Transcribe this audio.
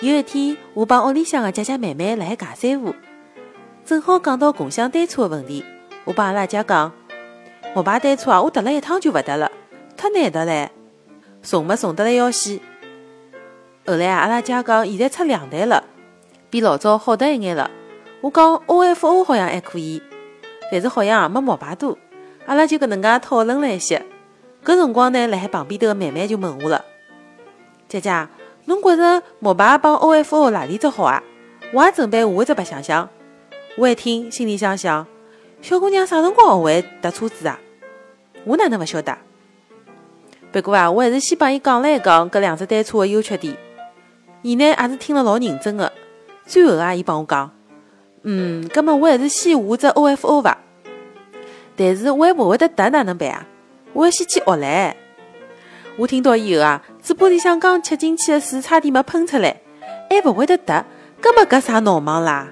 有一天，我帮屋里向的姐姐妹妹辣海尬三胡，正好讲到共享单车的问题。我帮阿拉姐讲，摩拜单车啊，我踏了一趟就勿踏了，太难踏唻，重么重得来要死。后来啊，阿拉姐讲，现在出两台了，比老早好得一眼了。我讲 OFO 好像还可以，但是好像没摩拜多。阿拉就搿能介讨论了一些。搿辰光呢，辣海旁边头个妹妹就问我了：“姐姐，侬觉着摩拜帮 OFO 哪里只好啊？我也准备下一只白相相。”我一听，心里想想：小姑娘啥辰光学会踏车子啊？我哪能勿晓得？不过啊，我还是先帮伊讲了一讲搿两只单车个优缺点。伊呢，也是听了老认真个。最后啊，伊帮我讲：“嗯，葛末我还是先下只 OFO 伐？但是我还勿会得踏，哪能办啊？”我要先去学唻！我听到以后啊，嘴巴里向刚吃进去的水差点没喷出来，还勿会得答，搿么搿啥闹忙啦？